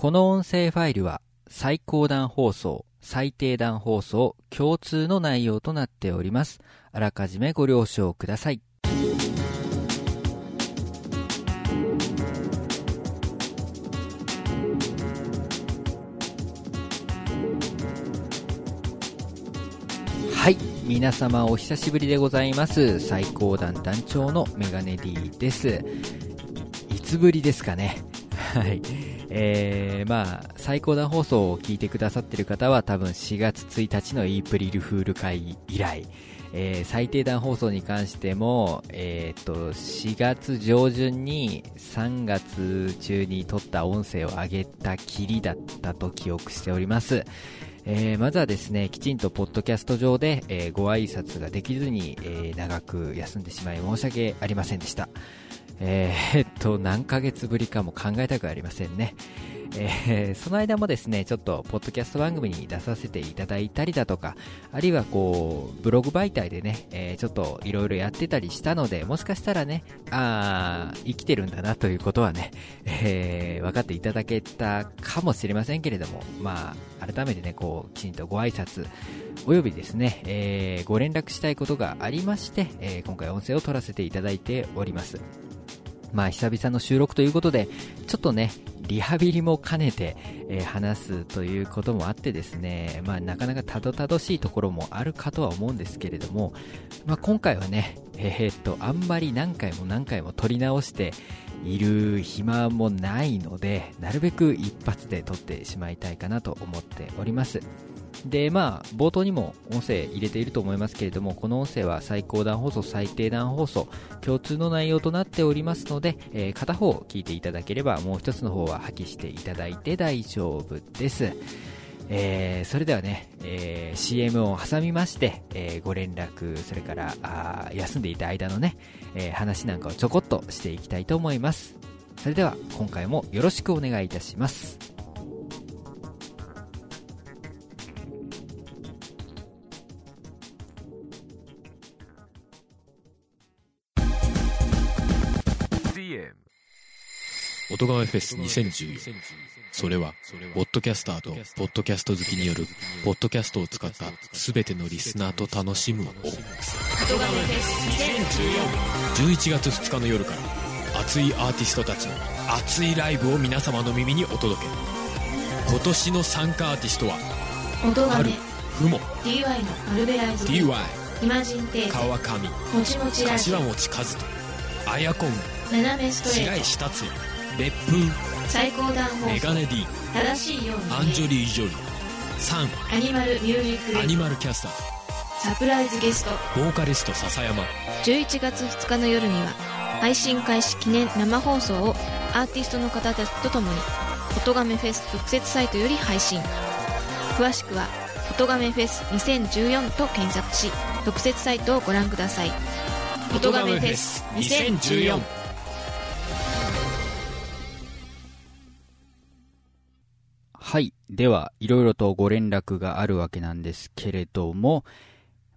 この音声ファイルは最高段放送、最低段放送、共通の内容となっております。あらかじめご了承ください。はい。皆様お久しぶりでございます。最高段団長のメガネ D です。いつぶりですかね。はい。えー、まあ、最高段放送を聞いてくださってる方は多分4月1日のイープリルフール会以来、えー、最低段放送に関しても、えー、っと、4月上旬に3月中に撮った音声を上げたきりだったと記憶しております。えーまずはですね、きちんとポッドキャスト上で、えーご挨拶ができずに、えー長く休んでしまい申し訳ありませんでした。えーっと、何ヶ月ぶりかも考えたくありませんね。えーその間もですね、ちょっと、ポッドキャスト番組に出させていただいたりだとか、あるいはこう、ブログ媒体でね、えーちょっといろいろやってたりしたので、もしかしたらね、あー、生きてるんだなということはね、えー分かっていただけたかもしれませんけれども、まあ、改めてね、こう、きちんとご挨拶、およびですね、えーご連絡したいことがありまして、えー今回音声を取らせていただいております。まあ、久々の収録ということで、ちょっとね、リハビリも兼ねて、えー話すということもあってですね、まあ、なかなかたどたどしいところもあるかとは思うんですけれども、まあ、今回はね、えーっと、あんまり何回も何回も撮り直している暇もないので、なるべく一発で撮ってしまいたいかなと思っております。で、まあ、冒頭にも音声入れていると思いますけれども、この音声は最高段放送、最低段放送、共通の内容となっておりますので、えー片方聞いていただければ、もう一つの方は破棄していただいて大丈夫です。えーそれではね、えー CM を挟みまして、えご連絡、それからあ休んでいた間のね、え話なんかをちょこっとしていきたいと思います。それでは、今回もよろしくお願いいたします。音ガメフェス2014それはポッドキャスターとポッドキャスト好きによるポッドキャストを使った全てのリスナーと楽しむ音。楽11月2日の夜から熱いアーティストたちの熱いライブを皆様の耳にお届け。今年の参加アーティストは春音がねふも DY のマルベライズ。DY イ。マジンテーゼ川上。もちもちラジオ。柏餅和人アヤコン。グ斜めストレ白ー石達也別風ト最高段放送メガネ D 正しいようにアンジョリー・ジョリーサンアニマルミュージックレアニマルキャスター。サプライズゲスト。ボーカリスト笹山。11月2日の夜には配信開始記念生放送をアーティストの方たちと共に「音亀フェス」特設サイトより配信。詳しくは「音亀フェス2014」と検索し特設サイトをご覧ください「音亀フェス2014」はい。では、いろいろとご連絡があるわけなんですけれども、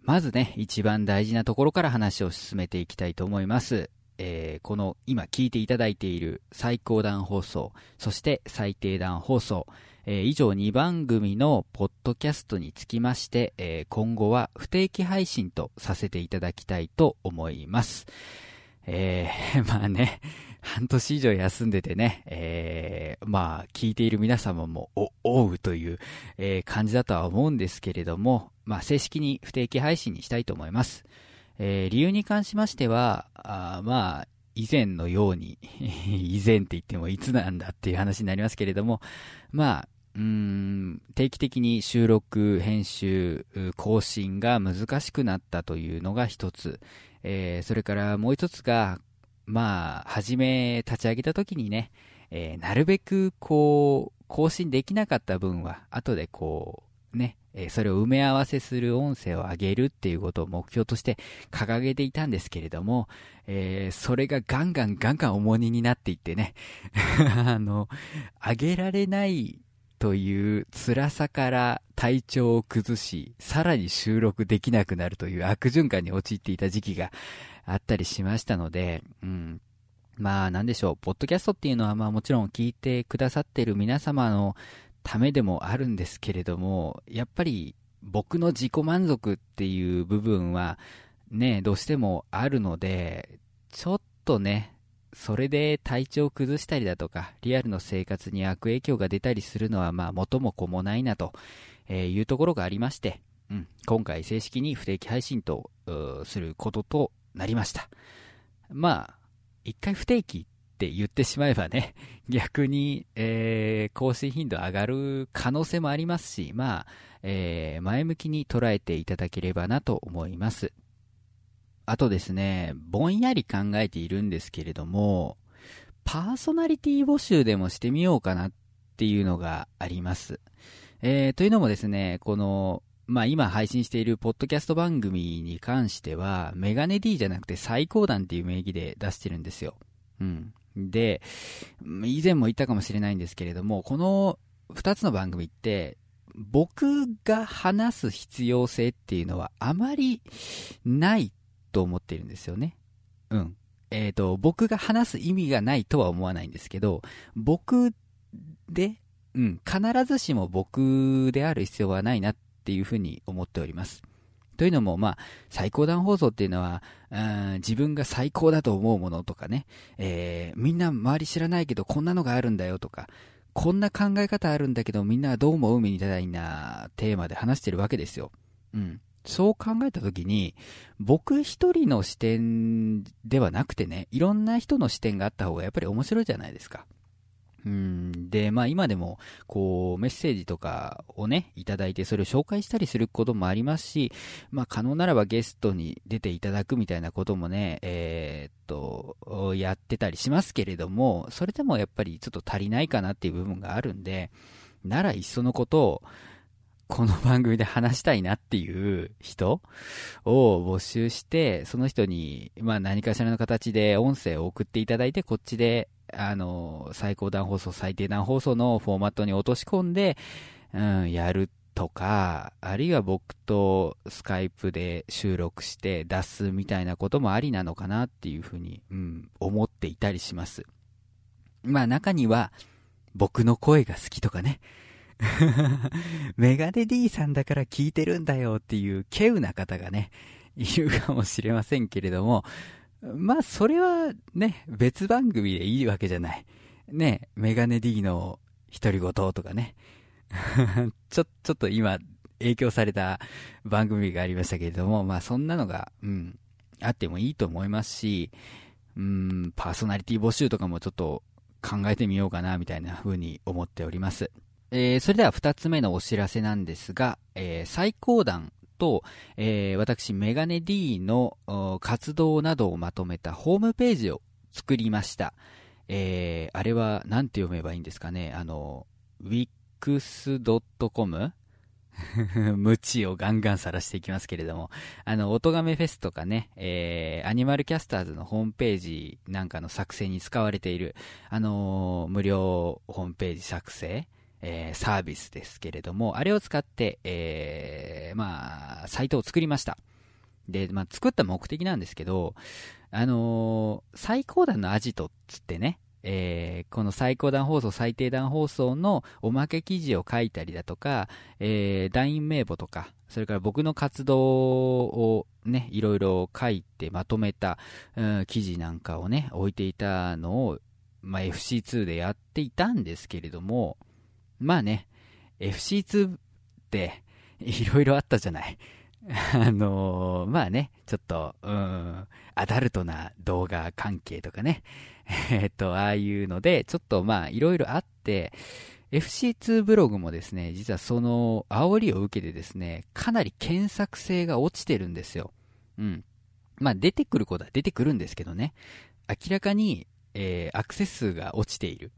まずね、一番大事なところから話を進めていきたいと思います。えーこの今聞いていただいている最高段放送、そして最低段放送、えー以上2番組のポッドキャストにつきまして、えー今後は不定期配信とさせていただきたいと思います。えー まあね、半年以上休んでてね、えーまあ、聞いている皆様も、お、おうという、えー感じだとは思うんですけれども、まあ、正式に不定期配信にしたいと思います。えー理由に関しましては、あまあ、以前のように、以前って言ってもいつなんだっていう話になりますけれども、まあ、うん、定期的に収録、編集、更新が難しくなったというのが一つ。えーそれからもう一つが、まあ、初め立ち上げた時にね、えーなるべくこう、更新できなかった分は、後でこう、ね、えーそれを埋め合わせする音声を上げるっていうことを目標として掲げていたんですけれども、えーそれがガンガンガンガン重荷になっていってね、あの、上げられないという辛さから体調を崩し、さらに収録できなくなるという悪循環に陥っていた時期があったりしましたので、うん。まあなんでしょう、ポッドキャストっていうのはまあもちろん聞いてくださってる皆様のためでもあるんですけれども、やっぱり僕の自己満足っていう部分はね、どうしてもあるので、ちょっとね、それで体調を崩したりだとか、リアルの生活に悪影響が出たりするのはまあ元も子もないなというところがありまして、うん、今回正式に不定期配信とすることとなりました。まあ、一回不定期って言ってしまえばね、逆に、えー、更新頻度上がる可能性もありますし、まあ、えー、前向きに捉えていただければなと思います。あとですね、ぼんやり考えているんですけれども、パーソナリティ募集でもしてみようかなっていうのがあります。えー、というのもですね、この、まあ今配信しているポッドキャスト番組に関しては、メガネ D じゃなくて最高段っていう名義で出してるんですよ。うん。で、以前も言ったかもしれないんですけれども、この二つの番組って、僕が話す必要性っていうのはあまりないと思ってるんですよね。うん。えっ、ー、と、僕が話す意味がないとは思わないんですけど、僕で、うん、必ずしも僕である必要はないなっていうふうに思っております。というのも、まあ、最高段放送っていうのは、うん自分が最高だと思うものとかね、えー、みんな周り知らないけどこんなのがあるんだよとか、こんな考え方あるんだけどみんなはどう思うみたいなテーマで話してるわけですよ。うん。そう考えたときに、僕一人の視点ではなくてね、いろんな人の視点があった方がやっぱり面白いじゃないですか。うん、で、まあ今でも、こう、メッセージとかをね、いただいて、それを紹介したりすることもありますし、まあ可能ならばゲストに出ていただくみたいなこともね、えー、っと、やってたりしますけれども、それでもやっぱりちょっと足りないかなっていう部分があるんで、ならいっそのことを、この番組で話したいなっていう人を募集して、その人に、まあ何かしらの形で音声を送っていただいて、こっちで、あの、最高段放送、最低段放送のフォーマットに落とし込んで、うん、やるとか、あるいは僕とスカイプで収録して出すみたいなこともありなのかなっていうふうに、うん、思っていたりします。まあ中には、僕の声が好きとかね、メガネ D さんだから聞いてるんだよっていう稀有な方がね、いるかもしれませんけれども、まあ、それはね、別番組でいいわけじゃない。ね、メガネ D の独り言とかね。ちょ、ちょっと今、影響された番組がありましたけれども、まあそんなのが、うん、あってもいいと思いますし、うん、パーソナリティ募集とかもちょっと考えてみようかな、みたいな風に思っております。えー、それでは二つ目のお知らせなんですが、えー、最高段と、えー、私、メガネ D の活動などをまとめたホームページを作りました。えー、あれは何て読めばいいんですかねあの、wix.com? 無知をガンガン晒していきますけれども、あの、音亀フェスとかね、えー、アニマルキャスターズのホームページなんかの作成に使われている、あのー、無料ホームページ作成、えー、サービスですけれども、あれを使って、えー、まあ、サイトを作りました。で、まあ、作った目的なんですけど、あのー、最高段のアジトっつってね、えー、この最高段放送、最低段放送のおまけ記事を書いたりだとか、えー、団員名簿とか、それから僕の活動をね、いろいろ書いてまとめた、うん、記事なんかをね、置いていたのを、まあ、FC2 でやっていたんですけれども、まあね、FC2 っていろいろあったじゃない。あのー、まあね、ちょっと、うん、アダルトな動画関係とかね、えっと、ああいうので、ちょっとまあ、いろいろあって、FC2 ブログもですね、実はその煽りを受けてですね、かなり検索性が落ちてるんですよ。うん。まあ、出てくることは出てくるんですけどね、明らかに、えー、アクセス数が落ちている。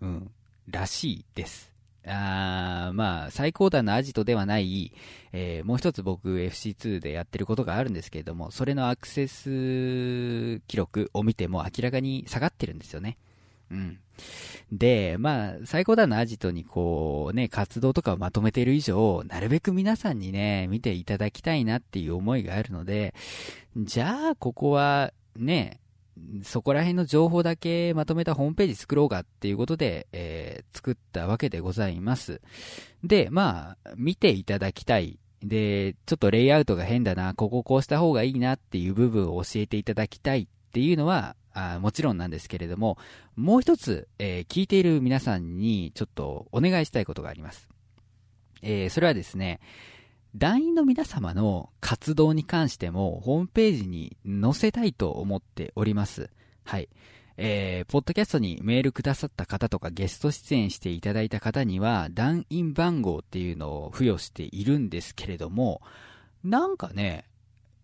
うん。らしいです。あまあ、最高段のアジトではない、えー、もう一つ僕 FC2 でやってることがあるんですけれども、それのアクセス記録を見ても明らかに下がってるんですよね。うん。で、まあ、最高段のアジトにこうね、活動とかをまとめている以上、なるべく皆さんにね、見ていただきたいなっていう思いがあるので、じゃあ、ここはね、そこら辺の情報だけまとめたホームページ作ろうかっていうことで、えー、作ったわけでございます。で、まあ、見ていただきたい。で、ちょっとレイアウトが変だな、こここうした方がいいなっていう部分を教えていただきたいっていうのは、あもちろんなんですけれども、もう一つ、えー、聞いている皆さんにちょっとお願いしたいことがあります。えー、それはですね、団員の皆様の活動に関しても、ホームページに載せたいと思っております。はい。えー、ポッドキャストにメールくださった方とかゲスト出演していただいた方には、団員番号っていうのを付与しているんですけれども、なんかね、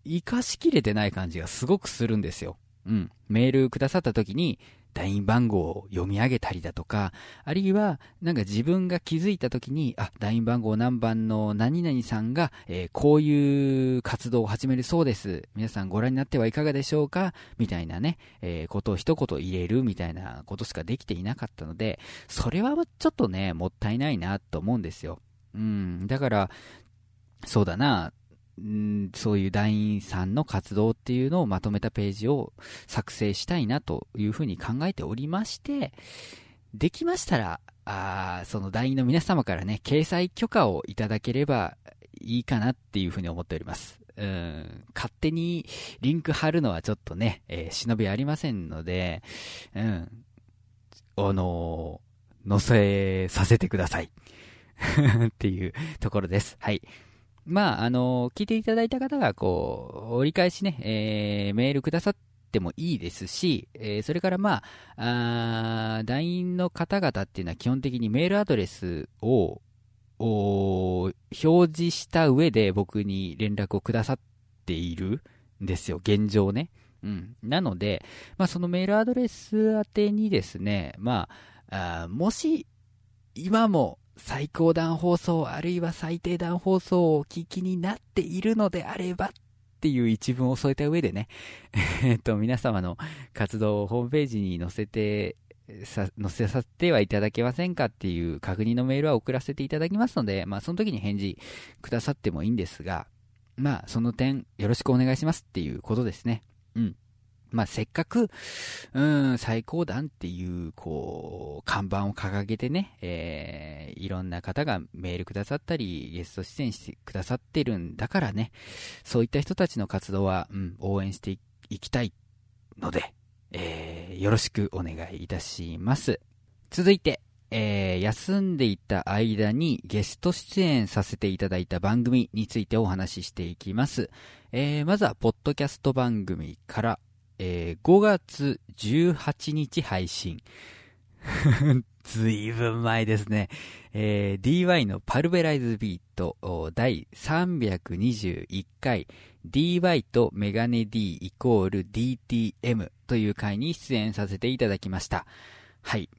活かしきれてない感じがすごくするんですよ。うん。メールくださった時に、団員番号を読み上げたりだとか、あるいは、なんか自分が気づいた時に、あ、団員番号何番の何々さんが、えー、こういう活動を始めるそうです。皆さんご覧になってはいかがでしょうか？みたいなね、えー、ことを一言入れるみたいなことしかできていなかったので、それはちょっとね、もったいないなと思うんですよ。うん、だから、そうだな、んそういう団員さんの活動っていうのをまとめたページを作成したいなというふうに考えておりまして、できましたら、あその団員の皆様からね、掲載許可をいただければいいかなっていうふうに思っております。うん、勝手にリンク貼るのはちょっとね、えー、忍びありませんので、うん、あのー、載せさせてください。っていうところです。はい。まあ、あの、聞いていただいた方が、こう、折り返しね、えー、メールくださってもいいですし、えー、それからまあ、あ団員の方々っていうのは基本的にメールアドレスを、表示した上で僕に連絡をくださっているんですよ、現状ね。うん。なので、まあ、そのメールアドレス宛てにですね、まあ、あもし、今も最高段放送あるいは最低段放送をお聞きになっているのであればっていう一文を添えた上でね、えっと、皆様の活動をホームページに載せて、さ、載せさせてはいただけませんかっていう確認のメールは送らせていただきますので、まあその時に返事くださってもいいんですが、まあその点よろしくお願いしますっていうことですね。うん。まあ、せっかく、うん、最高段っていう、こう、看板を掲げてね、えー、いろんな方がメールくださったり、ゲスト出演してくださってるんだからね、そういった人たちの活動は、うん、応援していきたいので、えー、よろしくお願いいたします。続いて、えー、休んでいた間にゲスト出演させていただいた番組についてお話ししていきます。えー、まずは、ポッドキャスト番組から、えー、5月18日配信。ずいぶん前ですね。えー、DY のパルベライズビート第321回 DY とメガネ D イコール DTM という回に出演させていただきました。はい。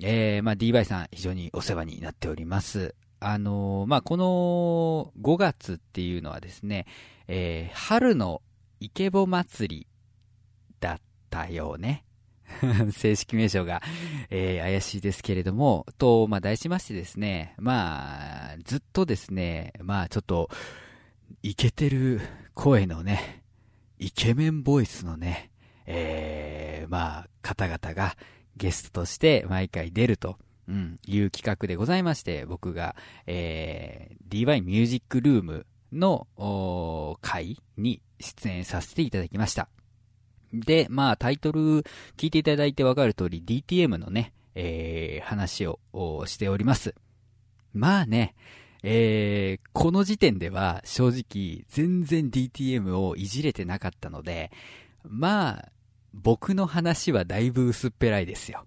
えー、まあ DY さん非常にお世話になっております。あのー、まあこの5月っていうのはですね、えー、春のイケボ祭りだったようね。正式名称が、えー、怪しいですけれども、と、まあ、題しましてですね、まあ、ずっとですね、まあ、ちょっと、イケてる声のね、イケメンボイスのね、えー、まあ、方々がゲストとして毎回出ると、うん、いう企画でございまして、僕が、えー、DY ミュージックルームの会に出演させていただきました。で、まあタイトル聞いていただいてわかる通り DTM のね、えー、話をしております。まあね、えー、この時点では正直全然 DTM をいじれてなかったので、まあ、僕の話はだいぶ薄っぺらいですよ。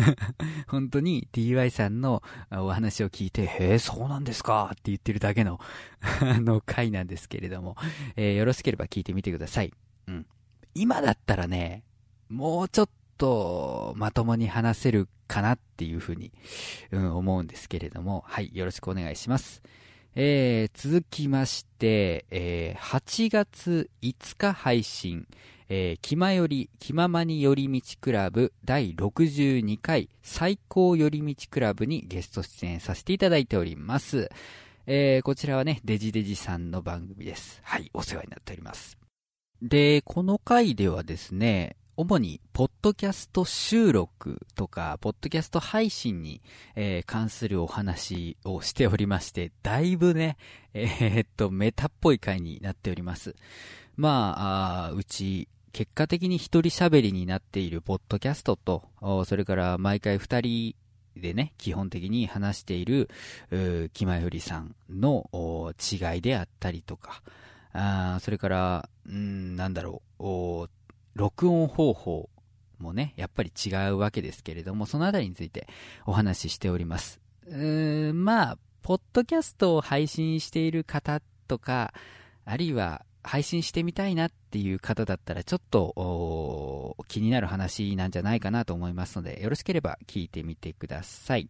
本当に DY さんのお話を聞いて、へえ、そうなんですかって言ってるだけの あの回なんですけれども、えー、よろしければ聞いてみてください。うん。今だったらね、もうちょっとまともに話せるかなっていうふうに、うん、思うんですけれども、はい、よろしくお願いします。えー、続きまして、えー、8月5日配信、えー、気まより、気ままに寄り道クラブ第62回最高寄り道クラブにゲスト出演させていただいております。えー、こちらはね、デジデジさんの番組です。はい、お世話になっております。で、この回ではですね、主に、ポッドキャスト収録とか、ポッドキャスト配信に、えー、関するお話をしておりまして、だいぶね、えー、っと、メタっぽい回になっております。まあ、あうち、結果的に一人喋りになっているポッドキャストと、それから毎回二人でね、基本的に話している、気前よりさんの違いであったりとか、あそれから、んなんだろう、録音方法もね、やっぱり違うわけですけれども、そのあたりについてお話ししております。うまあ、ポッドキャストを配信している方とか、あるいは配信してみたいなっていう方だったら、ちょっと気になる話なんじゃないかなと思いますので、よろしければ聞いてみてください。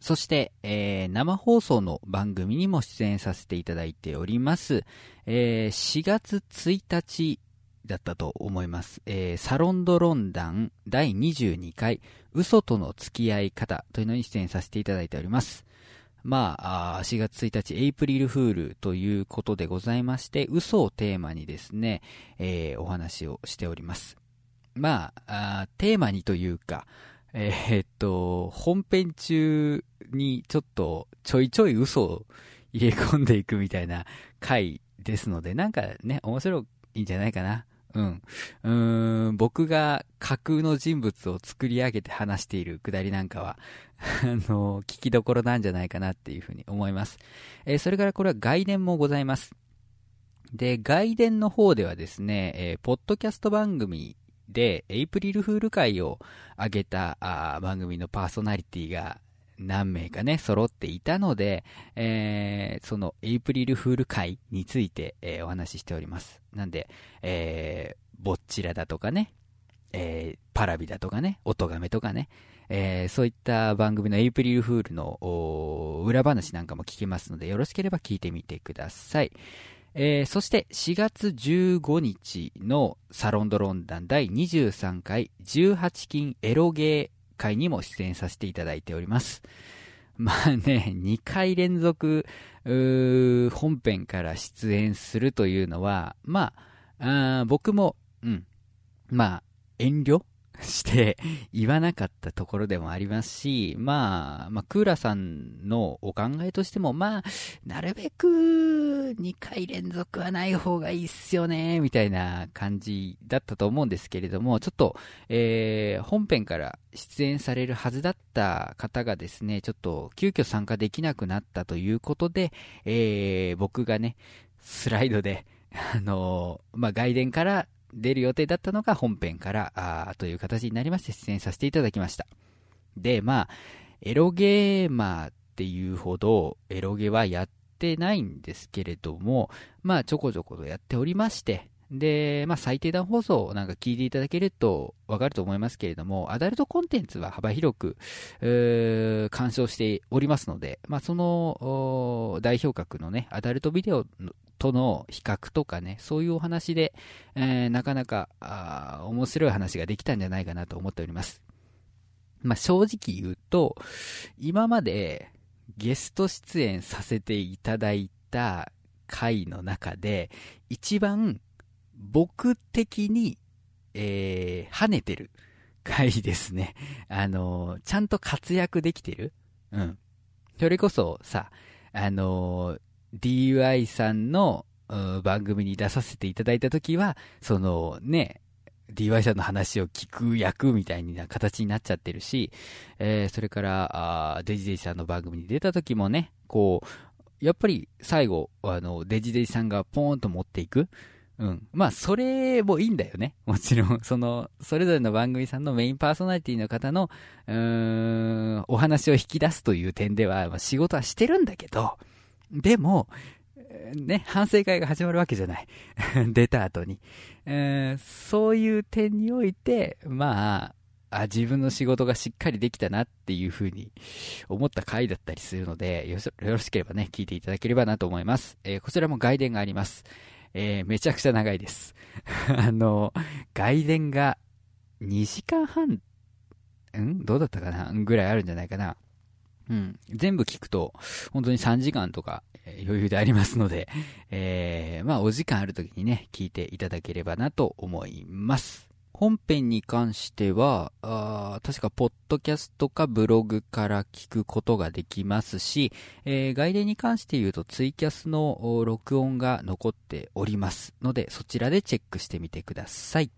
そして、えー、生放送の番組にも出演させていただいております。えー、4月1日だったと思います。えー、サロンドロンダン第22回嘘との付き合い方というのに出演させていただいております。まあ、4月1日、エイプリルフールということでございまして、嘘をテーマにですね、え、お話をしております。まあ、あテーマにというか、えー、っと、本編中にちょっとちょいちょい嘘を入れ込んでいくみたいな回ですので、なんかね、面白いんじゃないかな。うん。うん、僕が架空の人物を作り上げて話しているくだりなんかは、あの、聞きどころなんじゃないかなっていうふうに思います。えー、それからこれは外伝もございます。で、外伝の方ではですね、えー、ポッドキャスト番組で、エイプリルフール会を上げた番組のパーソナリティが何名かね、揃っていたので、えー、そのエイプリルフール会について、えー、お話ししております。なんで、えー、ぼっちらだとかね、えー、パラビだとかね、音亀とかね、えー、そういった番組のエイプリルフールの裏話なんかも聞けますので、よろしければ聞いてみてください。えー、そして4月15日のサロンドロンダン第23回18金エロゲー回にも出演させていただいております。まあね、2回連続、本編から出演するというのは、まあ、あ僕も、うん、まあ、遠慮？して言わなかったところでもありますし、まあ、まあ、クーラさんのお考えとしても、まあ、なるべく2回連続はない方がいいっすよね、みたいな感じだったと思うんですけれども、ちょっと、えー、本編から出演されるはずだった方がですね、ちょっと急遽参加できなくなったということで、えー、僕がね、スライドで、あのー、まあ、外伝から出る予定だったのが本編からあという形になりまして出演させていただきました。で、まあ、エロゲーマーっていうほどエロゲはやってないんですけれども、まあちょこちょことやっておりまして、で、まあ最低段放送なんか聞いていただけるとわかると思いますけれども、アダルトコンテンツは幅広く、鑑賞しておりますので、まあその代表格のね、アダルトビデオとの比較とかね、そういうお話で、えー、なかなかあ面白い話ができたんじゃないかなと思っております。まあ、正直言うと、今までゲスト出演させていただいた回の中で、一番僕的に、えー、跳ねてる回ですね。あのちゃんと活躍できてるうん。それこそさ、あの DY さんの番組に出させていただいたときは、そのね、DY さんの話を聞く役みたいな形になっちゃってるし、えー、それから、あデジデジさんの番組に出た時もね、こう、やっぱり最後、あの、デジデジさんがポーンと持っていく。うん。まあ、それもいいんだよね。もちろん、その、それぞれの番組さんのメインパーソナリティの方の、うーん、お話を引き出すという点では、まあ、仕事はしてるんだけど、でも、ね、反省会が始まるわけじゃない。出た後に、えー、そういう点において、まあ、あ、自分の仕事がしっかりできたなっていうふうに思った回だったりするので、よろしければね、聞いていただければなと思います。えー、こちらも外伝があります。えー、めちゃくちゃ長いです。あの、外伝が2時間半、ん？どうだったかな？ぐらいあるんじゃないかな。うん。全部聞くと、本当に3時間とか、余裕でありますので、えー、まあお時間ある時にね、聞いていただければなと思います。本編に関しては、あ確か、ポッドキャストかブログから聞くことができますし、えー、外伝に関して言うとツイキャスの録音が残っておりますので、そちらでチェックしてみてください。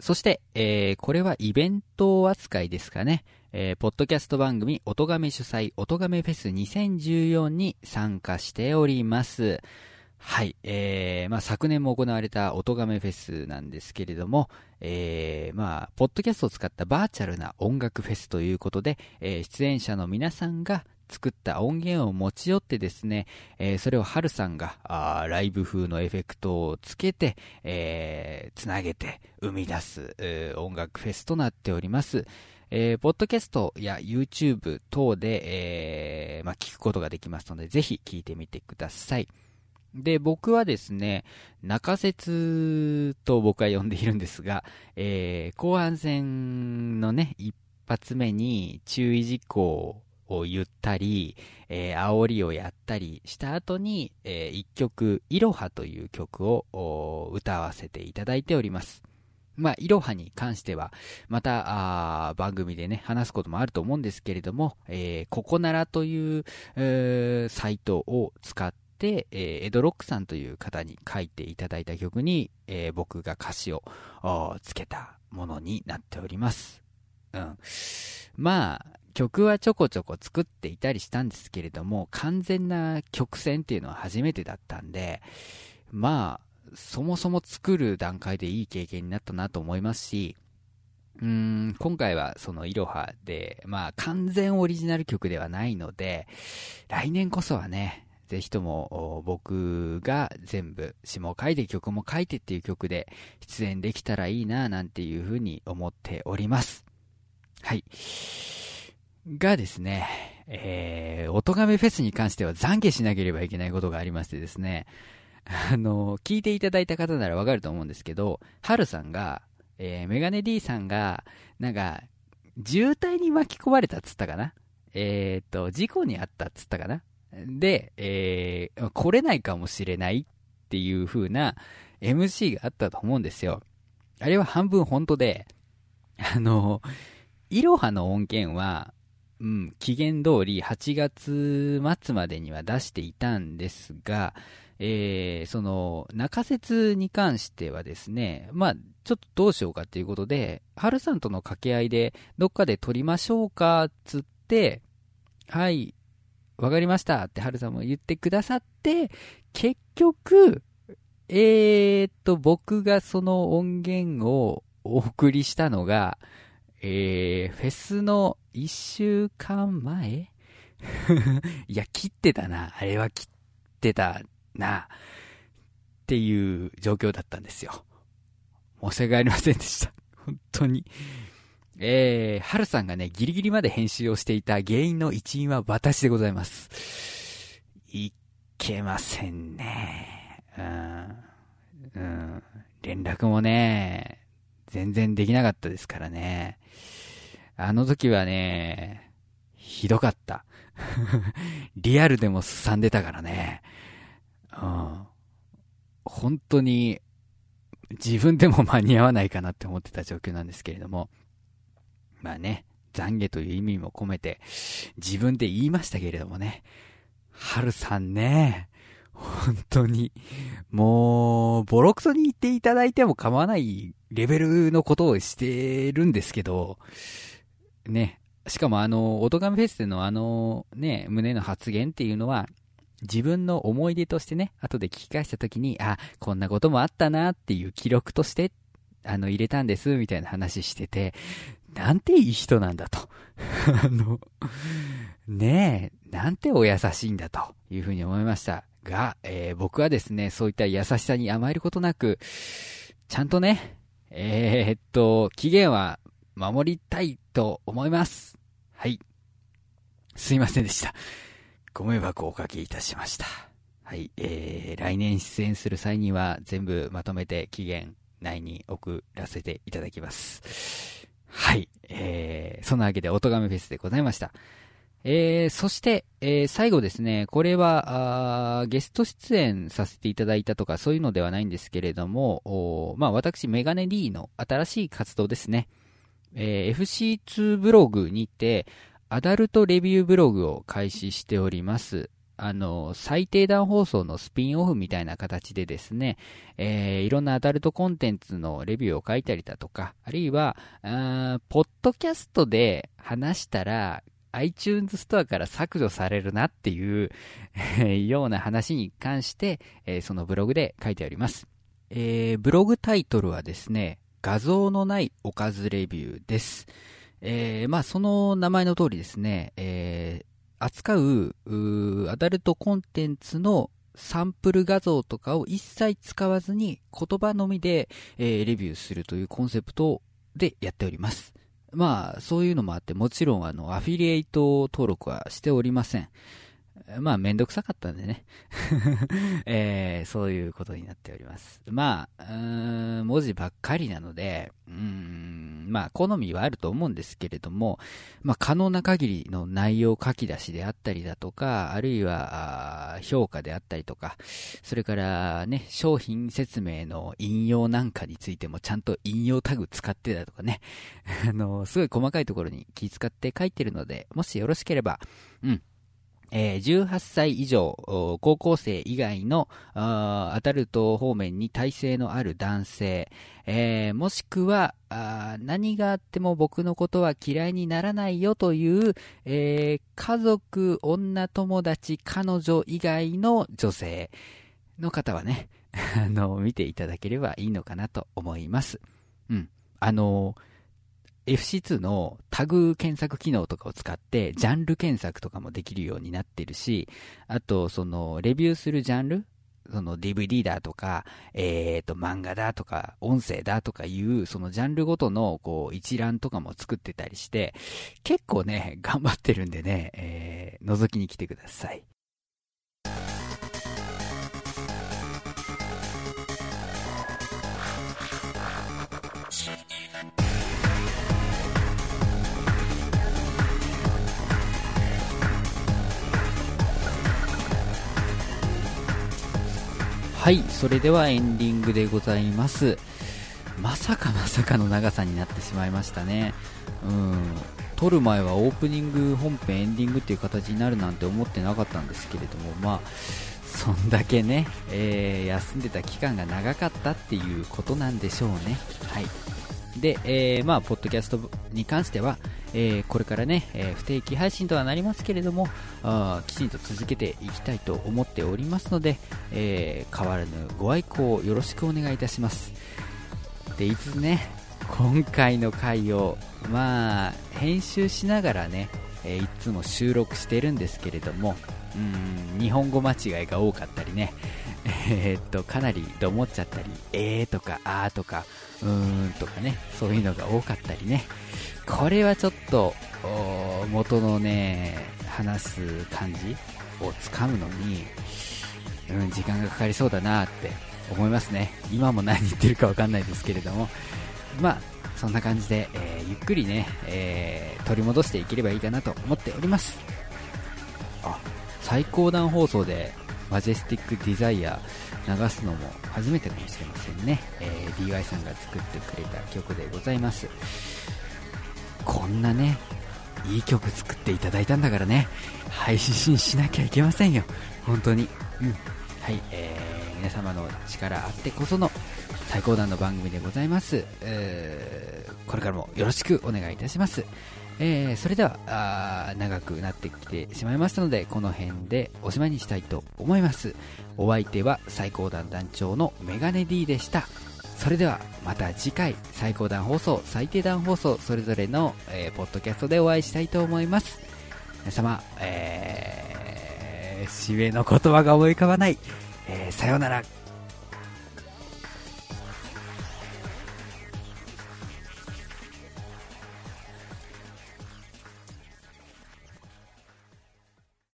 そして、えー、これはイベント扱いですかね。えー、ポッドキャスト番組、音亀主催、音亀フェス2014に参加しております。はい、えー、まあ、昨年も行われた音亀フェスなんですけれども、えー、まあ、ポッドキャストを使ったバーチャルな音楽フェスということで、えー、出演者の皆さんが作った音源を持ち寄ってですね、えー、それをハルさんがあライブ風のエフェクトをつけて、えー、つなげて生み出す、音楽フェスとなっております。えー、ポッドキャストや YouTube 等で、えー、まあ、聞くことができますので、ぜひ聞いてみてください。で、僕はですね、中説と僕は呼んでいるんですが、えー、後半戦のね、一発目に注意事項を言ったり、えー、煽りをやったりした後に、えー、一曲、いろはという曲を歌わせていただいております。まあ、いろはに関しては、また、番組でね、話すこともあると思うんですけれども、えー、ここならという、えー、サイトを使って、えー、エドロックさんという方に書いていただいた曲に、えー、僕が歌詞をつけたものになっております。うん。まあ、曲はちょこちょこ作っていたりしたんですけれども、完全な曲線っていうのは初めてだったんで、まあ、そもそも作る段階でいい経験になったなと思いますし、うーん、今回はそのいろはで、まあ完全オリジナル曲ではないので、来年こそはね、ぜひとも僕が全部詞も書いて曲も書いてっていう曲で出演できたらいいななんていうふうに思っております。はい。がですね、えー、音亀フェスに関しては懺悔しなければいけないことがありましてですね、あの、聞いていただいた方ならわかると思うんですけど、ハルさんが、えー、メガネ D さんが、なんか、渋滞に巻き込まれたっつったかな？えっ、と、事故にあったっつったかな？で、えー、来れないかもしれないっていう風な MC があったと思うんですよ。あれは半分本当で、あの、いろはの音源は、うん、期限通り8月末までには出していたんですが、えー、その、中説に関してはですね、まあ、ちょっとどうしようかっていうことで、春さんとの掛け合いで、どっかで撮りましょうか、つって、はい、わかりましたって春さんも言ってくださって、結局、えー、っと、僕がその音源をお送りしたのが、えー、フェスの一週間前？いや、切ってたな。あれは切ってたな。っていう状況だったんですよ。申し訳ありませんでした。本当に。えー、はるさんがね、ギリギリまで編集をしていた原因の一因は私でございます。いけませんね。うん。うん。連絡もね、全然できなかったですからね。あの時はね、ひどかった。リアルでもすさんでたからね。うん。本当に、自分でも間に合わないかなって思ってた状況なんですけれども。まあね、懺悔という意味も込めて、自分で言いましたけれどもね。はるさんね、本当に、もう、ボロクソに言っていただいても構わないレベルのことをしてるんですけど、ね、しかもあの、オトガメフェスでのあの、ね、胸の発言っていうのは、自分の思い出としてね、後で聞き返した時に、あ、こんなこともあったなっていう記録として、あの、入れたんです、みたいな話してて、なんていい人なんだと。あの、ねえ、なんてお優しいんだというふうに思いました。が、えー、僕はですね、そういった優しさに甘えることなく、ちゃんとね、えー、っと、期限は守りたいと思います。はい。すいませんでした。ご迷惑をおかけいたしました。はい。えー、来年出演する際には全部まとめて期限内に送らせていただきます。はい。えー、そんなわけで、おとがめフェスでございました。えー、そして、えー、最後ですね、これは、ゲスト出演させていただいたとか、そういうのではないんですけれども、まあ、私、メガネ D の新しい活動ですね。えー、FC2 ブログにて、アダルトレビューブログを開始しております。あの、最低段放送のスピンオフみたいな形でですね、えー、いろんなアダルトコンテンツのレビューを書いたりだとか、あるいは、ポッドキャストで話したら、iTunes ストアから削除されるなっていうような話に関して、えー、そのブログで書いてあります。えー、ブログタイトルはですね、画像のないおかずレビューです。えー、まあその名前の通りですね、えー、扱うアダルトコンテンツのサンプル画像とかを一切使わずに言葉のみで、えー、レビューするというコンセプトでやっております。まあ、そういうのもあって、もちろん、あの、アフィリエイト登録はしておりません。まあ、めんどくさかったんでね。えー、そういうことになっております。まあ、文字ばっかりなので、うん、まあ、好みはあると思うんですけれども、まあ、可能な限りの内容書き出しであったりだとか、あるいは、評価であったりとか、それからね、商品説明の引用なんかについてもちゃんと引用タグ使ってだとかね、あの、すごい細かいところに気遣って書いてるので、もしよろしければ、うん、えー、18歳以上、高校生以外のアダルト方面に体制のある男性、もしくは何があっても僕のことは嫌いにならないよという、家族、女友達、彼女以外の女性の方はね、見ていただければいいのかなと思います。うん。あの FC2 のタグ検索機能とかを使って、ジャンル検索とかもできるようになってるし、あと、その、レビューするジャンルその DVD だとか、えっ、ー、と、漫画だとか、音声だとかいう、そのジャンルごとの、こう、一覧とかも作ってたりして、結構ね、頑張ってるんでね、えー、覗きに来てください。はい、それではエンディングでございます。まさかまさかの長さになってしまいましたね。うん。撮る前はオープニング、本編、エンディングっていう形になるなんて思ってなかったんですけれども、まあ、そんだけね、えー、休んでた期間が長かったっていうことなんでしょうね。はい。で、えー、まあ、ポッドキャストに関しては、えー、これからね、えー、不定期配信とはなりますけれども、きちんと続けていきたいと思っておりますので、えー、変わらぬご愛顧をよろしくお願いいたします。で、いつね、今回の回を、まあ、編集しながらね、えいつも収録してるんですけれども、うん、日本語間違いが多かったりね、え、っと、かなりと思っちゃったり、えーとか、あーとか、うーんとかね、そういうのが多かったりね、これはちょっと、元のね、話す感じをつかむのに、うん、時間がかかりそうだなって思いますね。今も何言ってるかわかんないですけれども、まあ、そんな感じで、えー、ゆっくりね、えー、取り戻していければいいかなと思っております。あ、最高段放送で、マジェスティックデザイア流すのも初めてかもしれませんね。えー、DY さんが作ってくれた曲でございます。こんなね、いい曲作っていただいたんだからね、配信しなきゃいけませんよ。本当に。うん。はい、えー、皆様の力あってこその最高段の番組でございます。えー、これからもよろしくお願いいたします。えー、それではあ長くなってきてしまいましたのでこの辺でおしまいにしたいと思います。お相手は最高段団長のメガネ D でした。それではまた次回最高段放送最低段放送それぞれの、えー、ポッドキャストでお会いしたいと思います。皆様、えー、締めの言葉が思い浮かばない、えー、さようなら。